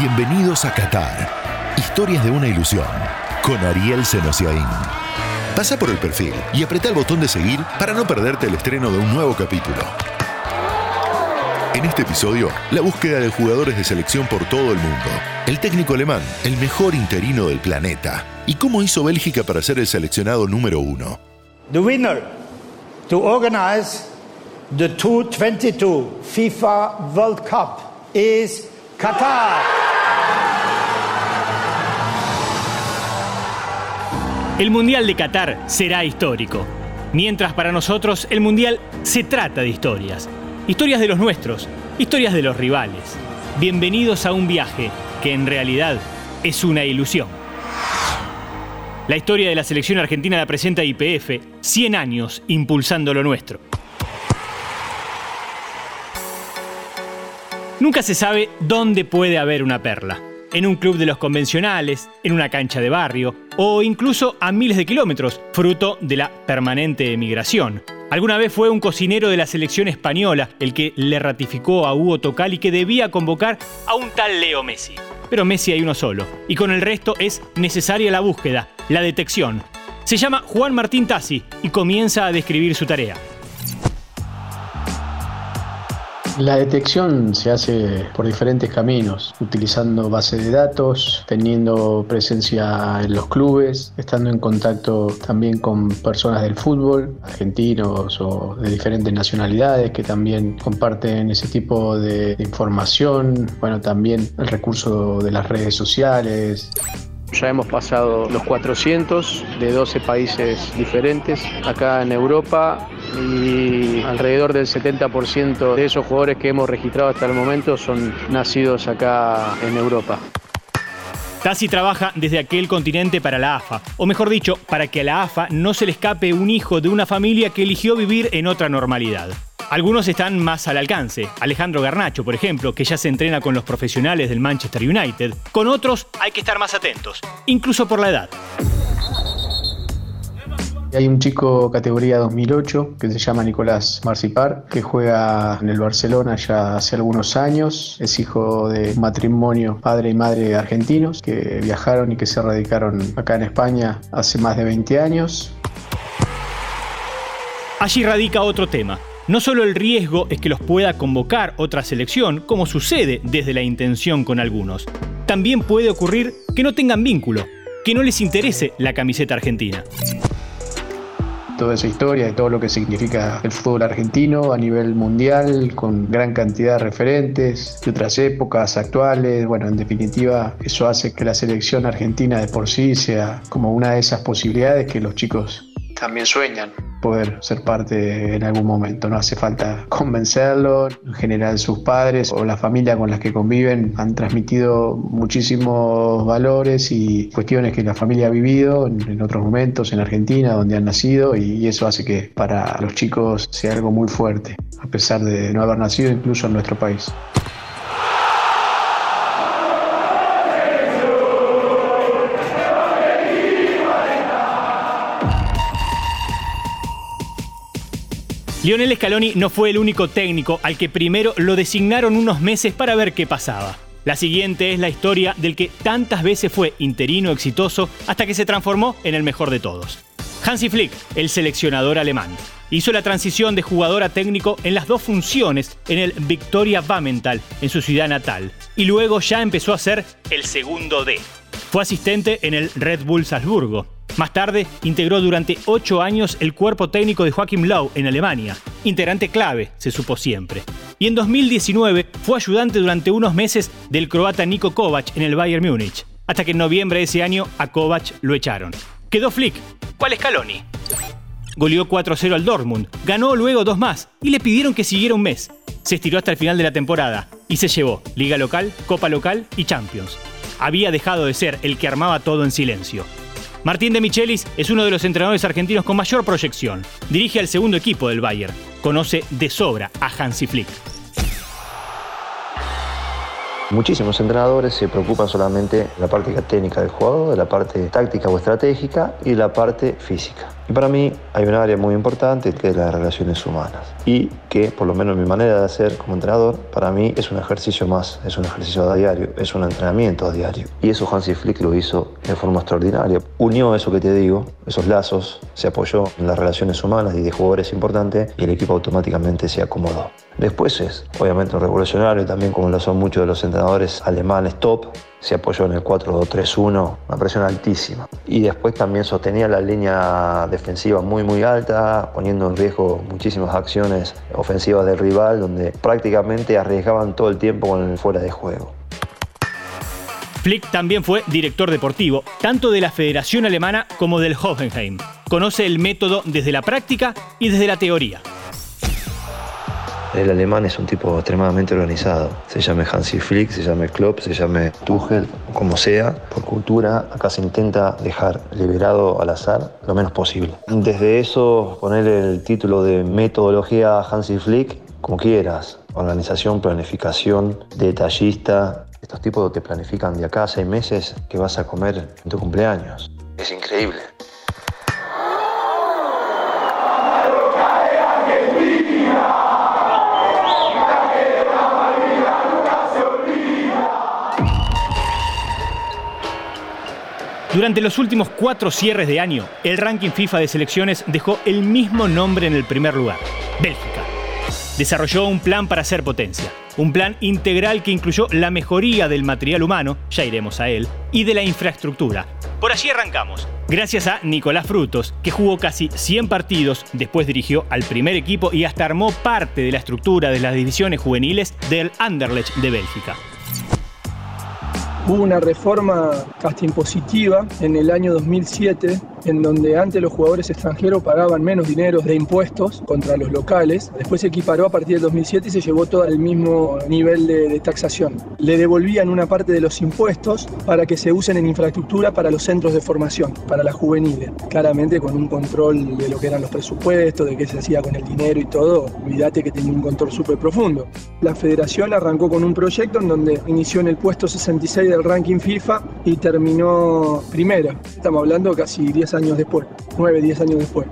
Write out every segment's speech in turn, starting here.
Bienvenidos a Qatar. Historias de una ilusión. Con Ariel Senosiaín. Pasa por el perfil y apreta el botón de seguir para no perderte el estreno de un nuevo capítulo. En este episodio, la búsqueda de jugadores de selección por todo el mundo. El técnico alemán, el mejor interino del planeta. Y cómo hizo Bélgica para ser el seleccionado número uno. The winner to organize the 2022 FIFA World Cup is Qatar. El Mundial de Qatar será histórico. Mientras para nosotros el Mundial se trata de historias. Historias de los nuestros, historias de los rivales. Bienvenidos a un viaje que en realidad es una ilusión. La historia de la selección argentina la presenta IPF, 100 años impulsando lo nuestro. Nunca se sabe dónde puede haber una perla en un club de los convencionales, en una cancha de barrio o incluso a miles de kilómetros, fruto de la permanente emigración. Alguna vez fue un cocinero de la selección española el que le ratificó a Hugo Tocali que debía convocar a un tal Leo Messi. Pero Messi hay uno solo, y con el resto es necesaria la búsqueda, la detección. Se llama Juan Martín Tassi y comienza a describir su tarea. La detección se hace por diferentes caminos, utilizando base de datos, teniendo presencia en los clubes, estando en contacto también con personas del fútbol, argentinos o de diferentes nacionalidades que también comparten ese tipo de, información. Bueno, también el recurso de las redes sociales. Ya hemos pasado los 400 de 12 países diferentes. Acá en Europa y alrededor del 70% de esos jugadores que hemos registrado hasta el momento son nacidos acá en Europa. Tassi trabaja desde aquel continente para la AFA, o mejor dicho, para que a la AFA no se le escape un hijo de una familia que eligió vivir en otra normalidad. Algunos están más al alcance, Alejandro Garnacho, por ejemplo, que ya se entrena con los profesionales del Manchester United. Con otros hay que estar más atentos, incluso por la edad. Hay un chico categoría 2008 que se llama Nicolás Marcipar, que juega en el Barcelona ya hace algunos años. Es hijo de un matrimonio padre y madre argentinos que viajaron y que se radicaron acá en España hace más de 20 años. Allí radica otro tema. No solo el riesgo es que los pueda convocar otra selección, como sucede desde la intención con algunos. También puede ocurrir que no tengan vínculo, que no les interese la camiseta argentina toda esa historia, de todo lo que significa el fútbol argentino a nivel mundial, con gran cantidad de referentes de otras épocas actuales. Bueno, en definitiva, eso hace que la selección argentina de por sí sea como una de esas posibilidades que los chicos también sueñan poder ser parte en algún momento. No hace falta convencerlo. En general sus padres o la familia con las que conviven han transmitido muchísimos valores y cuestiones que la familia ha vivido en, otros momentos en Argentina, donde han nacido, y eso hace que para los chicos sea algo muy fuerte, a pesar de no haber nacido incluso en nuestro país. Lionel Scaloni no fue el único técnico al que primero lo designaron unos meses para ver qué pasaba. La siguiente es la historia del que tantas veces fue interino exitoso hasta que se transformó en el mejor de todos. Hansi Flick, el seleccionador alemán, hizo la transición de jugador a técnico en las dos funciones en el Victoria Bamental, en su ciudad natal, y luego ya empezó a ser el segundo D. Fue asistente en el Red Bull Salzburgo, más tarde, integró durante ocho años el cuerpo técnico de Joachim Lau en Alemania, integrante clave, se supo siempre. Y en 2019 fue ayudante durante unos meses del croata Niko Kovac en el Bayern Múnich, hasta que en noviembre de ese año a Kovac lo echaron. Quedó Flick. ¿Cuál es Caloni? Goleó 4-0 al Dortmund, ganó luego dos más y le pidieron que siguiera un mes. Se estiró hasta el final de la temporada y se llevó Liga Local, Copa Local y Champions. Había dejado de ser el que armaba todo en silencio. Martín de Michelis es uno de los entrenadores argentinos con mayor proyección. Dirige al segundo equipo del Bayern. Conoce de sobra a Hansi Flick. Muchísimos entrenadores se preocupan solamente de la parte técnica del juego, de la parte táctica o estratégica y la parte física. Y para mí hay un área muy importante que es las relaciones humanas. Y que, por lo menos mi manera de hacer como entrenador, para mí es un ejercicio más, es un ejercicio a diario, es un entrenamiento a diario. Y eso Hansi Flick lo hizo de forma extraordinaria. Unió eso que te digo, esos lazos, se apoyó en las relaciones humanas y de jugadores importantes y el equipo automáticamente se acomodó. Después es, obviamente, un revolucionario, también como lo son muchos de los entrenadores alemanes top, se apoyó en el 4-2-3-1, una presión altísima. Y después también sostenía la línea defensiva muy muy alta, poniendo en riesgo muchísimas acciones ofensivas del rival, donde prácticamente arriesgaban todo el tiempo con el fuera de juego. Flick también fue director deportivo, tanto de la Federación Alemana como del Hoffenheim. Conoce el método desde la práctica y desde la teoría. El alemán es un tipo extremadamente organizado. Se llame Hansi Flick, se llame Klopp, se llame Tuchel, como sea. Por cultura, acá se intenta dejar liberado al azar lo menos posible. Desde eso, poner el título de metodología Hansi Flick, como quieras. Organización, planificación, detallista. Estos tipos te planifican de acá a seis meses que vas a comer en tu cumpleaños. Es increíble. Durante los últimos cuatro cierres de año, el ranking FIFA de selecciones dejó el mismo nombre en el primer lugar, Bélgica. Desarrolló un plan para ser potencia, un plan integral que incluyó la mejoría del material humano, ya iremos a él, y de la infraestructura. Por allí arrancamos, gracias a Nicolás Frutos, que jugó casi 100 partidos, después dirigió al primer equipo y hasta armó parte de la estructura de las divisiones juveniles del Anderlecht de Bélgica. Hubo una reforma casi impositiva en el año 2007 en donde antes los jugadores extranjeros pagaban menos dinero de impuestos contra los locales. Después se equiparó a partir del 2007 y se llevó todo al mismo nivel de, de, taxación. Le devolvían una parte de los impuestos para que se usen en infraestructura para los centros de formación, para las juveniles. Claramente con un control de lo que eran los presupuestos, de qué se hacía con el dinero y todo. Olvídate que tenía un control súper profundo. La federación arrancó con un proyecto en donde inició en el puesto 66 del ranking FIFA y terminó primero. Estamos hablando casi 10 años después, 9, 10 años después.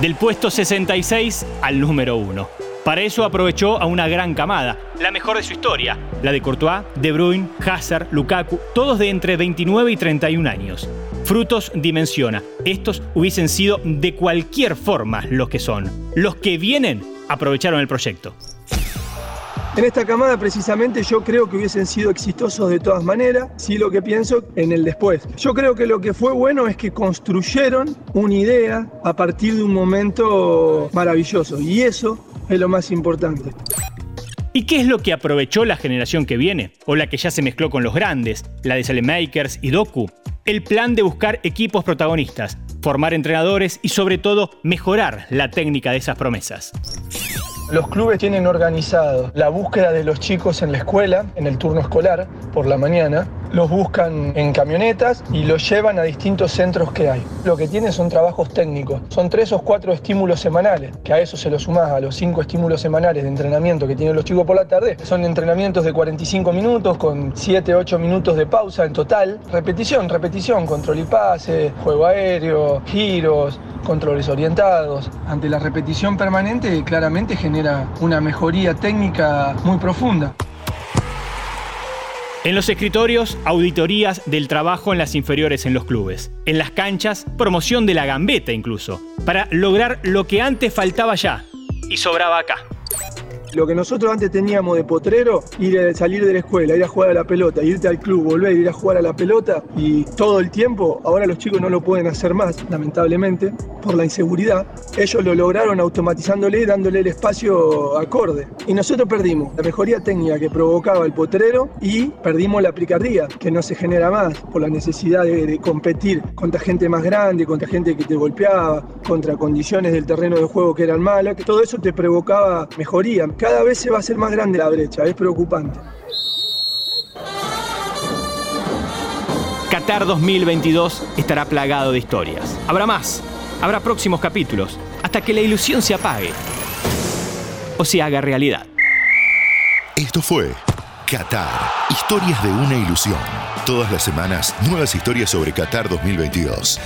Del puesto 66 al número 1. Para eso aprovechó a una gran camada, la mejor de su historia, la de Courtois, De Bruyne, Hazard, Lukaku, todos de entre 29 y 31 años. Frutos dimensiona, estos hubiesen sido de cualquier forma los que son. Los que vienen aprovecharon el proyecto. En esta camada precisamente yo creo que hubiesen sido exitosos de todas maneras, sí lo que pienso en el después. Yo creo que lo que fue bueno es que construyeron una idea a partir de un momento maravilloso y eso es lo más importante. ¿Y qué es lo que aprovechó la generación que viene? O la que ya se mezcló con los grandes, la de Salemakers y Doku. El plan de buscar equipos protagonistas, formar entrenadores y sobre todo mejorar la técnica de esas promesas. Los clubes tienen organizado la búsqueda de los chicos en la escuela, en el turno escolar, por la mañana. Los buscan en camionetas y los llevan a distintos centros que hay. Lo que tienen son trabajos técnicos. Son tres o cuatro estímulos semanales, que a eso se lo sumás a los cinco estímulos semanales de entrenamiento que tienen los chicos por la tarde. Son entrenamientos de 45 minutos con 7, 8 minutos de pausa en total. Repetición, repetición, control y pase, juego aéreo, giros, controles orientados. Ante la repetición permanente claramente genera una mejoría técnica muy profunda. En los escritorios, auditorías del trabajo en las inferiores en los clubes. En las canchas, promoción de la gambeta incluso, para lograr lo que antes faltaba ya y sobraba acá. Lo que nosotros antes teníamos de potrero, ir a salir de la escuela, ir a jugar a la pelota, irte al club, volver, ir a jugar a la pelota y todo el tiempo, ahora los chicos no lo pueden hacer más, lamentablemente, por la inseguridad. Ellos lo lograron automatizándole y dándole el espacio acorde. Y nosotros perdimos la mejoría técnica que provocaba el potrero y perdimos la picardía, que no se genera más por la necesidad de, competir contra gente más grande, contra gente que te golpeaba, contra condiciones del terreno de juego que eran malas. Todo eso te provocaba mejoría cada vez se va a hacer más grande la brecha, es preocupante. Qatar 2022 estará plagado de historias. Habrá más, habrá próximos capítulos, hasta que la ilusión se apague o se haga realidad. Esto fue Qatar, historias de una ilusión. Todas las semanas, nuevas historias sobre Qatar 2022.